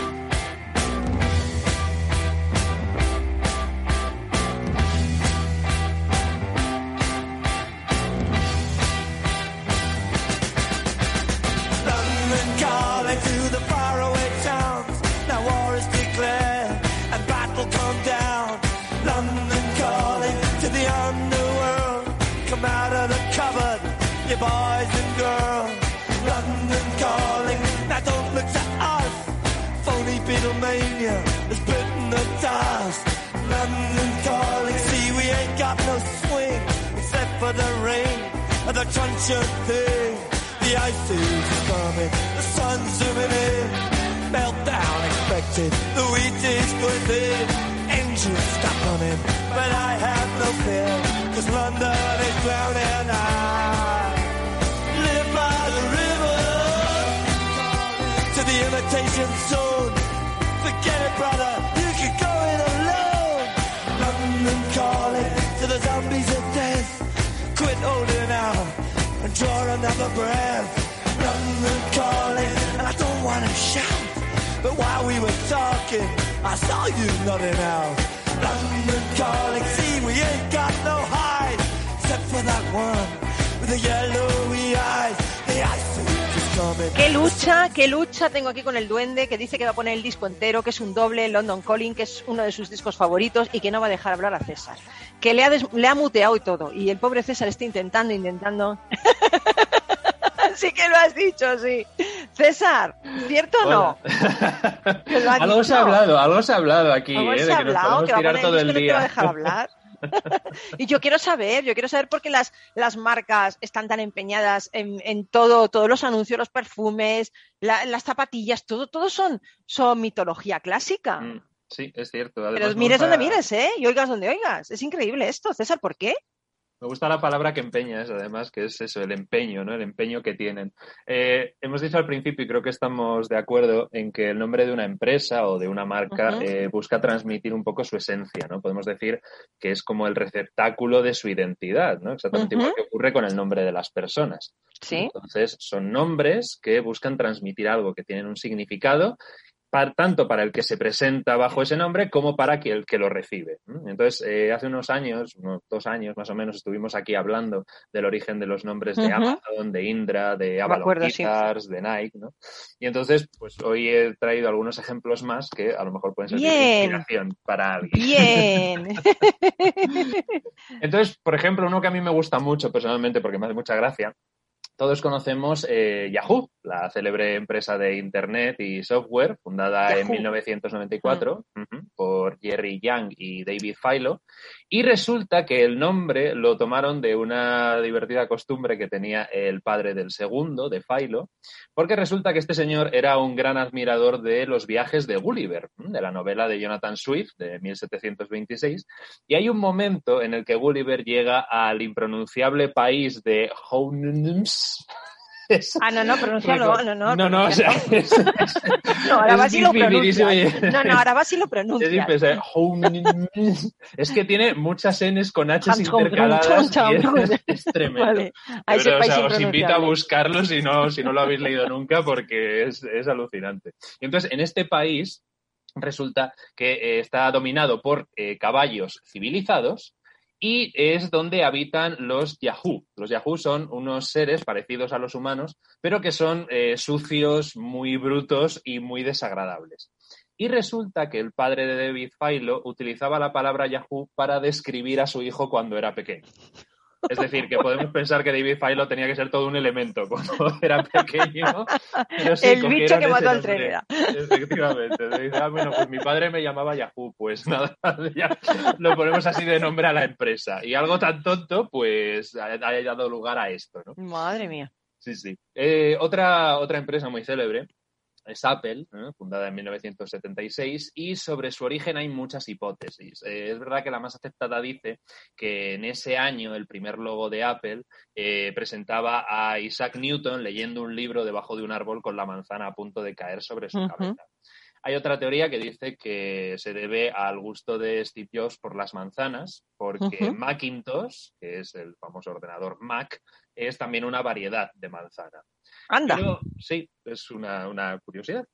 The thing. The ice is coming, the sun's zooming in. Meltdown expected, the wheat is going Qué lucha, qué lucha tengo aquí con el duende que dice que va a poner el disco entero, que es un doble London Calling, que es uno de sus discos favoritos y que no va a dejar hablar a César. Que le ha muteado y todo. Y el pobre César está intentando, intentando. sí que lo has dicho, sí. César, ¿cierto o no? Algo se ha hablado, algo se ha hablado aquí, ¿Cómo eh, se de ha que hablado? Que tirar todo el no te día. dejar hablar. y yo quiero saber, yo quiero saber por qué las, las marcas están tan empeñadas en, en todo, todos los anuncios, los perfumes, la- las zapatillas, todo, todo son, son mitología clásica. Mm, Sí, es cierto. Pero Además, mires donde mires, ¿eh? Y oigas donde oigas. Es increíble esto, César, ¿por qué? Me gusta la palabra que empeñas, además, que es eso, el empeño, ¿no? El empeño que tienen. Eh, hemos dicho al principio, y creo que estamos de acuerdo, en que el nombre de una empresa o de una marca eh, busca transmitir un poco su esencia, ¿no? Podemos decir que es como el receptáculo de su identidad, ¿no? Exactamente Ujú. igual que ocurre con el nombre de las personas. Sí. Entonces, son nombres que buscan transmitir algo, que tienen un significado tanto para el que se presenta bajo ese nombre como para el que lo recibe. Entonces, eh, hace unos años, unos dos años más o menos, estuvimos aquí hablando del origen de los nombres de Amazon, de Indra, de Avalon Guitars, de Nike, ¿no? Y entonces, pues hoy he traído algunos ejemplos más que a lo mejor pueden ser de inspiración para alguien. Bien. entonces, por ejemplo, uno que a mí me gusta mucho personalmente porque me hace mucha gracia todos conocemos eh, Yahoo, la célebre empresa de Internet y software fundada en 1994 por Jerry Yang y David Filo. Y resulta que el nombre lo tomaron de una divertida costumbre que tenía el padre del segundo, de Filo, porque resulta que este señor era un gran admirador de los viajes de Gulliver, de la novela de Jonathan Swift de 1726. Y hay un momento en el que Gulliver llega al impronunciable país de Ah, no, no, pronuncialo. No, no, no, no, o sea, es, no, ahora vas y lo pronuncia. No, no, ahora vas y lo pronuncia. Es, que tiene muchas N's con H's intercaladas y es, tremendo. Vale. Pero, o sea, os invito a buscarlo si no, si no lo habéis leído nunca porque es, es alucinante. Y entonces, en este país resulta que eh, está dominado por eh, caballos civilizados y es donde habitan los Yahoo. Los Yahoo son unos seres parecidos a los humanos, pero que son eh, sucios, muy brutos y muy desagradables. Y resulta que el padre de David Philo utilizaba la palabra Yahoo para describir a su hijo cuando era pequeño. Es decir, que podemos pensar que David Philo tenía que ser todo un elemento cuando era pequeño. el bicho que mató al tren Efectivamente. Dice, ah, bueno, pues mi padre me llamaba Yahoo, pues nada, ya lo ponemos así de nombre a la empresa. Y algo tan tonto, pues ha, dado lugar a esto, ¿no? Madre mía. Sí, sí. Eh, otra, otra empresa muy célebre es Apple, fundada en 1976, y sobre su origen hay muchas hipótesis. Eh, es verdad que la más aceptada dice que en ese año el primer logo de Apple eh, presentaba a Isaac Newton leyendo un libro debajo de un árbol con la manzana a punto de caer sobre su cabeza. Hay otra teoría que dice que se debe al gusto de Steve Jobs por las manzanas, porque Macintosh, que es el famoso ordenador Mac, es también una variedad de manzana. Anda. sí, es una, curiosidad.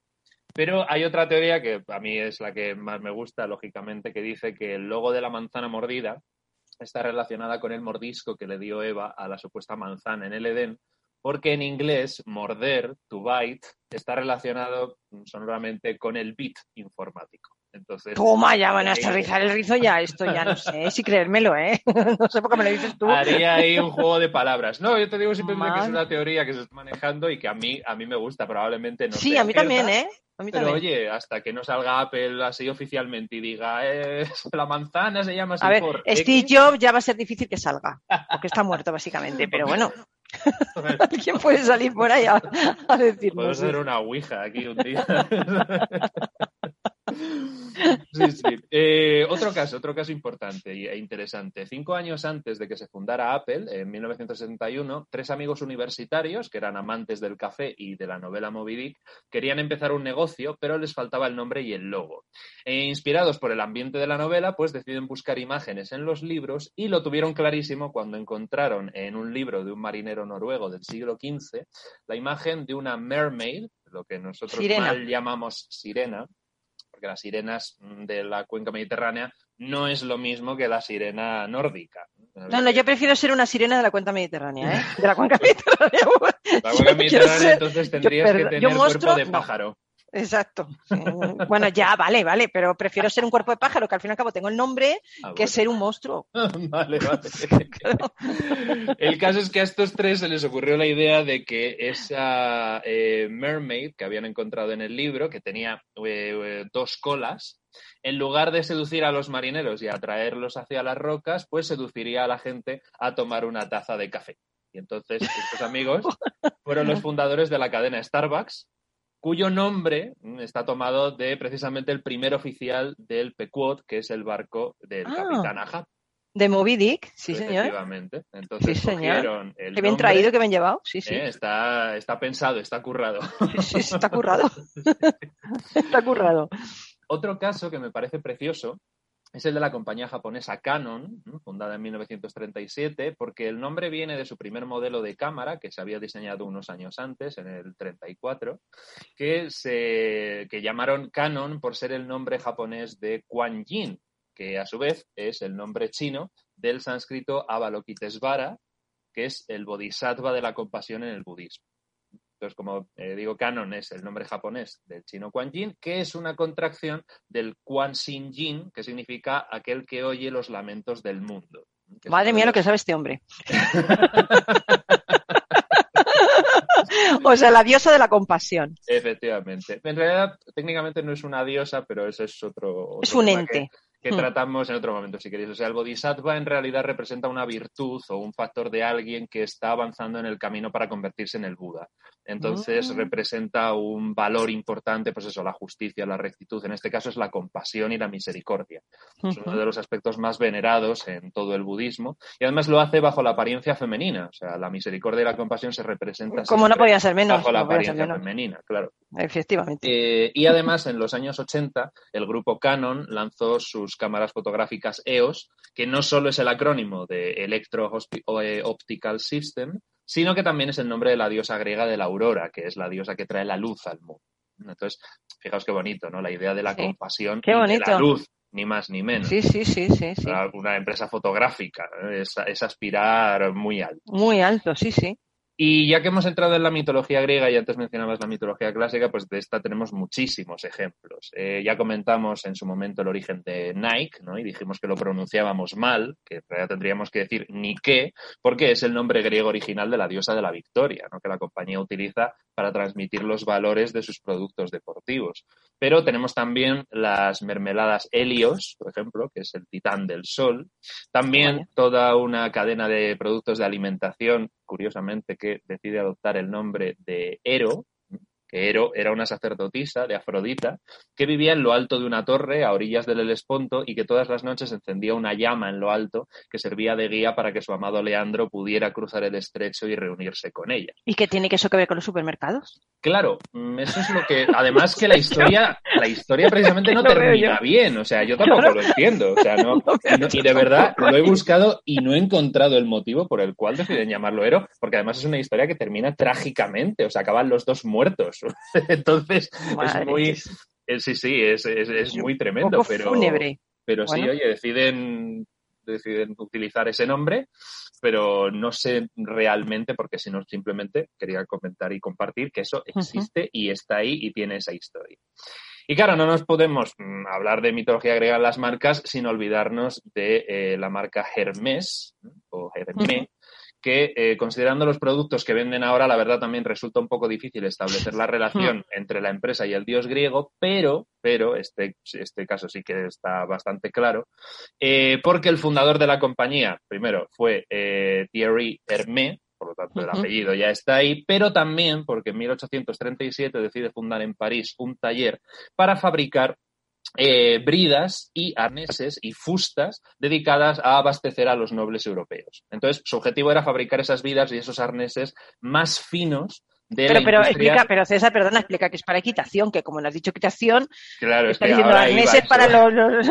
Pero hay otra teoría que a mí es la que más me gusta, lógicamente, que dice que el logo de la manzana mordida está relacionada con el mordisco que le dio Eva a la supuesta manzana en el Edén, porque en inglés morder, to bite, está relacionado sonoramente con el bit informático. Entonces, Toma, ya van a aterrizar el rizo ya, esto ya no sé si creérmelo, ¿eh? No sé por qué me lo dices tú. Haría ahí un juego de palabras. No, yo te digo simplemente que es una teoría que se está manejando y que a mí, a mí me gusta, probablemente no Sí, a mí también, ¿eh? A mí pero oye, hasta que no salga Apple así oficialmente y diga, eh, la manzana se llama así a ver, Steve Jobs ya va a ser difícil que salga, porque está muerto básicamente, pero bueno. ¿Quién puede salir por ahí a, a decirnos? Puedo ser una ouija aquí un día. Sí, sí. Eh, otro caso, otro caso importante e interesante. Cinco años antes de que se fundara Apple, en 1971, tres amigos universitarios, que eran amantes del café y de la novela Moby Dick, querían empezar un negocio, pero les faltaba el nombre y el logo. E inspirados por el ambiente de la novela, pues deciden buscar imágenes en los libros y lo tuvieron clarísimo cuando encontraron en un libro de un marinero noruego del siglo XV la imagen de una mermaid, lo que nosotros mal llamamos sirena, porque las sirenas de la cuenca mediterránea no es lo mismo que la sirena nórdica. No, no, yo prefiero ser una sirena de la cuenca mediterránea, ¿eh? De la cuenca mediterránea. La cuenca mediterránea, entonces tendrías que tener cuerpo de pájaro. Exacto. Bueno, ya, vale, vale, pero prefiero ser un cuerpo de pájaro, que al fin y al cabo tengo el nombre, ah, que ser un monstruo. vale, vale. el caso es que a estos tres se les ocurrió la idea de que esa eh, mermaid que habían encontrado en el libro, que tenía eh, dos colas, en lugar de seducir a los marineros y atraerlos hacia las rocas, pues seduciría a la gente a tomar una taza de café. Y entonces estos amigos fueron los fundadores de la cadena Starbucks, cuyo nombre mm, está tomado de precisamente el primer oficial del Pequot, que es el barco del ah. capitán Ahab. De Moby Dick, sí señor. Efectivamente. Entonces sí, señor. El Qué bien traído, que bien llevado. Sí, sí. Eh, está, está pensado, está currado. Sí, sí, está currado. está currado. Otro caso que me parece precioso es el de la compañía japonesa Canon, fundada en 1937, porque el nombre viene de su primer modelo de cámara, que se había diseñado unos años antes, en el 34, que, se, que llamaron Canon por ser el nombre japonés de Kuan Yin, que a su vez es el nombre chino del sánscrito Avalokitesvara, que es el bodhisattva de la compasión en el budismo. Entonces, como eh, digo, Canon es el nombre japonés del chino Quan Yin, que es una contracción del Quan Xin Yin, que significa aquel que oye los lamentos del mundo. Madre mía, lo que sabe este hombre. o sea, la diosa de la compasión. Efectivamente. En realidad, técnicamente no es una diosa, pero eso es otro. es un ente que hmm. tratamos en otro momento, si queréis. O sea, el bodhisattva en realidad representa una virtud o un factor de alguien que está avanzando en el camino para convertirse en el Buda. Entonces, ah. representa un valor importante, pues eso, la justicia, la rectitud. En este caso es la compasión y la misericordia. Es uno de los aspectos más venerados en todo el budismo. Y además lo hace bajo la apariencia femenina. O sea, la misericordia y la compasión se representan. Como no podía ser menos. Bajo la apariencia femenina, claro. Efectivamente. Eh, y además, en los años 80, el grupo Canon lanzó sus cámaras fotográficas EOS, que no solo es el acrónimo de Electro eh, Optical System, sino que también es el nombre de la diosa griega de la aurora, que es la diosa que trae la luz al mundo. Entonces, fijaos qué bonito, ¿no? La idea de la compasión y de la luz, ni más ni menos. Sí, sí, sí, sí. sí. Una empresa fotográfica, es aspirar muy alto. Muy alto, sí, sí. Y ya que hemos entrado en la mitología griega y antes mencionabas la mitología clásica, pues de esta tenemos muchísimos ejemplos. Eh, ya comentamos en su momento el origen de Nike, ¿no? Y dijimos que lo pronunciábamos mal, que en realidad tendríamos que decir Nike, porque es el nombre griego original de la diosa de la victoria, ¿no? Que la compañía utiliza para transmitir los valores de sus productos deportivos. Pero tenemos también las mermeladas Helios, por ejemplo, que es el titán del sol. También toda una cadena de productos de alimentación, curiosamente, que decide adoptar el nombre de Ero, que Ero era una sacerdotisa de Afrodita, que vivía en lo alto de una torre a orillas del Helesponto y que todas las noches encendía una llama en lo alto que servía de guía para que su amado Leandro pudiera cruzar el estrecho y reunirse con ella. ¿Y qué tiene que eso que ver con los supermercados? Claro, mm, eso es lo que, además que la historia, la historia precisamente no, termina bien, o sea, yo tampoco lo entiendo, o sea, no, y de verdad lo he buscado y no he encontrado el motivo por el cual deciden llamarlo Ero, porque además es una historia que termina trágicamente, o sea, acaban los dos muertos. Entonces, es muy. sí, sí, es, es, muy tremendo, pero. Pero sí, oye, deciden, deciden utilizar ese nombre, pero no sé realmente, porque si no, simplemente quería comentar y compartir que eso existe y está ahí y tiene esa historia. Y claro, no nos podemos mm, hablar de mitología griega en las marcas sin olvidarnos de eh, la marca Hermes o Hermé, que eh, considerando los productos que venden ahora, la verdad también resulta un poco difícil establecer la relación entre la empresa y el dios griego, pero, pero este, este caso sí que está bastante claro, eh, porque el fundador de la compañía, primero, fue eh, Thierry Hermé, por lo tanto el apellido ya está ahí, pero también porque en 1837 decide fundar en París un taller para fabricar eh, bridas y arneses y fustas dedicadas a abastecer a los nobles europeos. Entonces, su objetivo era fabricar esas vidas y esos arneses más finos pero, pero explica, pero César, perdona, explica que es para equitación, que como no has dicho equitación, claro, está diciendo arneses para los,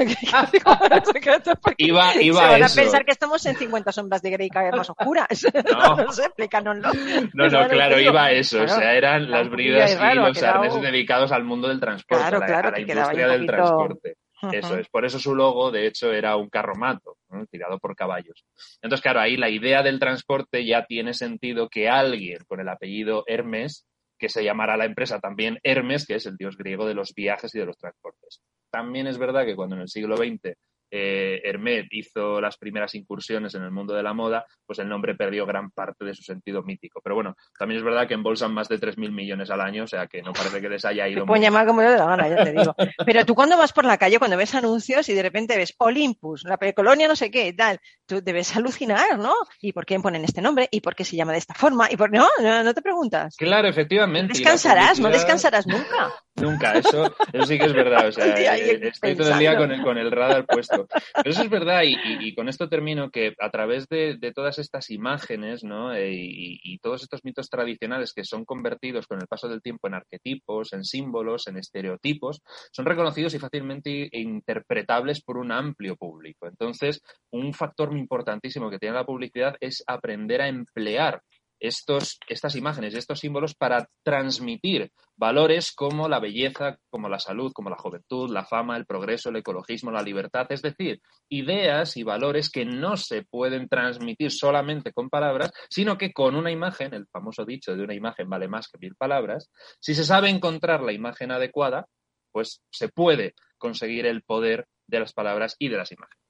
iba, iba Se van a pensar que estamos en 50 sombras de Grey cada vez más oscuras. No, no sé, explícanoslo. No, no, claro, iba a eso. o sea, eran las bridas y los arneses dedicados al mundo del transporte, a la industria del transporte. Eso es. Por eso su logo, de hecho, era un carromato, tirado por caballos. Entonces, claro, ahí la idea del transporte ya tiene sentido que alguien con el apellido Hermes, que se llamara la empresa también Hermes, que es el dios griego de los viajes y de los transportes. También es verdad que cuando en el siglo XX eh, Hermet hizo las primeras incursiones en el mundo de la moda, pues el nombre perdió gran parte de su sentido mítico. Pero bueno, también es verdad que embolsan más de 3.000 millones al año, o sea que no parece que les haya ido. Pueden llamar como yo de la gana, ya te digo. Pero tú cuando vas por la calle, cuando ves anuncios y de repente ves Olympus, la precolonia no sé qué, tal, tú debes alucinar, ¿no? ¿Y por qué ponen este nombre? ¿Y por qué se llama de esta forma? ¿Y por no? No, te preguntas. Claro, efectivamente. descansarás, no descansarás nunca. Nunca, eso, eso sí que es verdad. O sea, eh, estoy todo el día con el, con el radar puesto. Pero eso es verdad, y, con esto termino que a través de, todas estas imágenes ¿no? Eh, y, todos estos mitos tradicionales que son convertidos con el paso del tiempo en arquetipos, en símbolos, en estereotipos, son reconocidos y fácilmente interpretables por un amplio público. Entonces, un factor importantísimo que tiene la publicidad es aprender a emplear estos, estas imágenes, estos símbolos para transmitir valores como la belleza, como la salud, como la juventud, la fama, el progreso, el ecologismo, la libertad, es decir, ideas y valores que no se pueden transmitir solamente con palabras, sino que con una imagen, el famoso dicho de una imagen vale más que mil palabras, si se sabe encontrar la imagen adecuada, pues se puede conseguir el poder de las palabras y de las imágenes.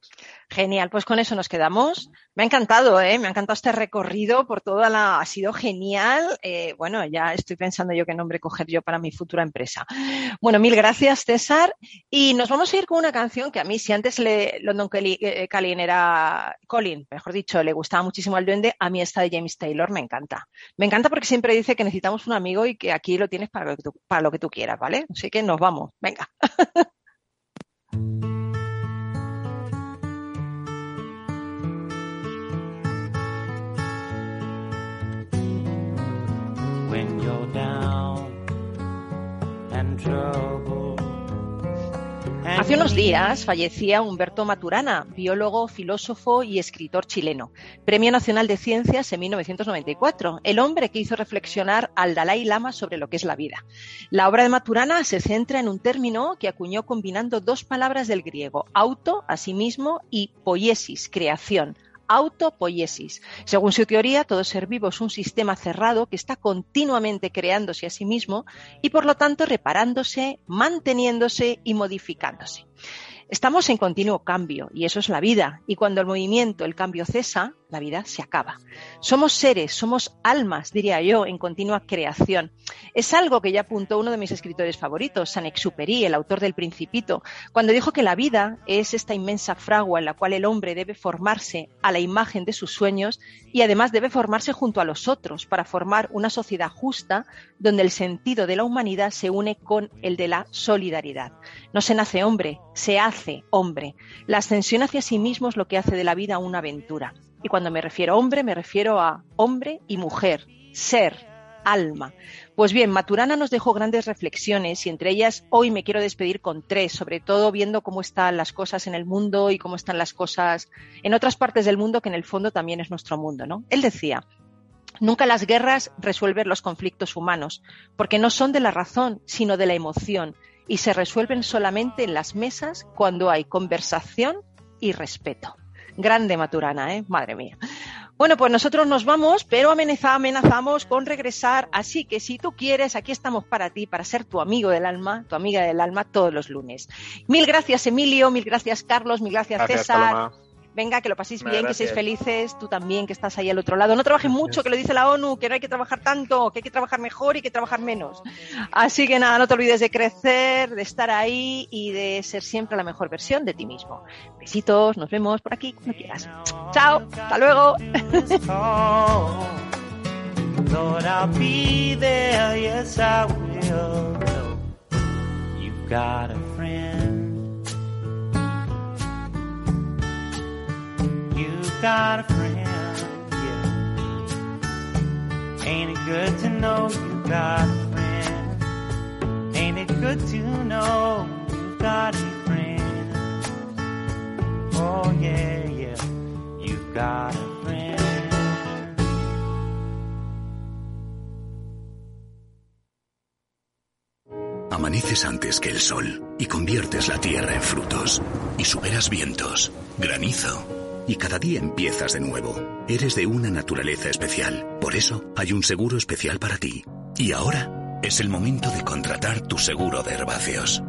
Genial, pues con eso nos quedamos. Me ha encantado, ¿eh? me ha encantado este recorrido por toda la. Ha sido genial. Eh, bueno, ya estoy pensando yo qué nombre coger yo para mi futura empresa. Bueno, mil gracias, César. Y nos vamos a ir con una canción que a mí, si antes le, London eh, Calling era. Colin, mejor dicho, le gustaba muchísimo al duende, a mí esta de James Taylor me encanta. Me encanta porque siempre dice que necesitamos un amigo y que aquí lo tienes para lo que tú quieras, ¿vale? Así que nos vamos. Venga. Hace unos días fallecía Humberto Maturana, biólogo, filósofo y escritor chileno, Premio Nacional de Ciencias en 1994, el hombre que hizo reflexionar al Dalai Lama sobre lo que es la vida. La obra de Maturana se centra en un término que acuñó combinando dos palabras del griego, auto, asimismo, y poiesis, creación, autopoiesis. Según su teoría, todo ser vivo es un sistema cerrado que está continuamente creándose a sí mismo y por lo tanto reparándose, manteniéndose y modificándose. Estamos en continuo cambio y eso es la vida. Y cuando el movimiento, el cambio cesa, la vida se acaba. Somos seres, somos almas, diría yo, en continua creación. Es algo que ya apuntó uno de mis escritores favoritos, Saint-Exupéry, el autor del Principito, cuando dijo que la vida es esta inmensa fragua en la cual el hombre debe formarse a la imagen de sus sueños y además debe formarse junto a los otros para formar una sociedad justa donde el sentido de la humanidad se une con el de la solidaridad. No se nace hombre, se hace hombre. La ascensión hacia sí mismo es lo que hace de la vida una aventura. Y cuando me refiero a hombre, me refiero a hombre y mujer, ser, alma. Pues bien, Maturana nos dejó grandes reflexiones y entre ellas hoy me quiero despedir con tres, sobre todo viendo cómo están las cosas en el mundo y cómo están las cosas en otras partes del mundo que en el fondo también es nuestro mundo, ¿no? Él decía, Nunca las guerras resuelven los conflictos humanos, porque no son de la razón, sino de la emoción, y se resuelven solamente en las mesas cuando hay conversación y respeto. Grande Maturana, ¿eh? Madre mía. Bueno, pues nosotros nos vamos, pero amenazamos con regresar, así que si tú quieres, aquí estamos para ti, para ser tu amigo del alma, tu amiga del alma todos los lunes. Mil gracias Emilio, mil gracias Carlos, mil gracias, César. Venga, que lo paséis bien, que seáis felices, tú también que estás ahí al otro lado. No trabajes mucho, que lo dice la ONU, que no hay que trabajar tanto, que hay que trabajar mejor y que trabajar menos. Así que nada, no te olvides de crecer, de estar ahí y de ser siempre la mejor versión de ti mismo. Besitos, nos vemos por aquí cuando quieras. Chao, hasta luego. got a friend, yeah. Ain't it good to know you got a friend? Ain't it good to know you got a friend? Oh yeah, yeah, you've got a friend. Amaneces antes que el sol y conviertes la tierra en frutos y superas vientos, granizo y cada día empiezas de nuevo. Eres de una naturaleza especial. Por eso hay un seguro especial para ti. Y ahora es el momento de contratar tu seguro de herbáceos.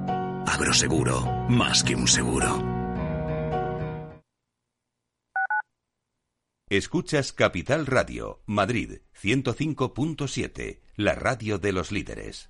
Agroseguro, más que un seguro. Escuchas Capital Radio, Madrid 105.7, la radio de los líderes.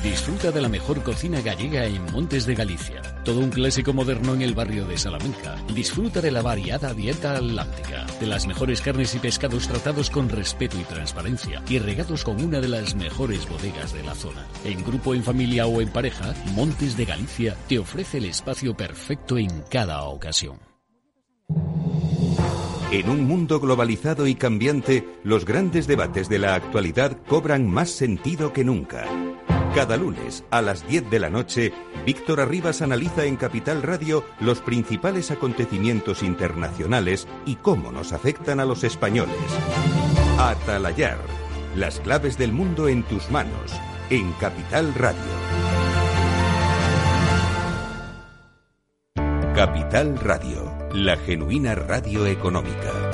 Disfruta de la mejor cocina gallega en Montes de Galicia. Todo un clásico moderno en el barrio de Salamanca. Disfruta de la variada dieta atlántica, de las mejores carnes y pescados tratados con respeto y transparencia y regados con una de las mejores bodegas de la zona. En grupo, en familia o en pareja, Montes de Galicia te ofrece el espacio perfecto en cada ocasión. En un mundo globalizado y cambiante, los grandes debates de la actualidad cobran más sentido que nunca. Cada lunes a las 10 de la noche, Víctor Arribas analiza en Capital Radio los principales acontecimientos internacionales y cómo nos afectan a los españoles. Atalayar, las claves del mundo en tus manos, en Capital Radio. Capital Radio, la genuina radio económica.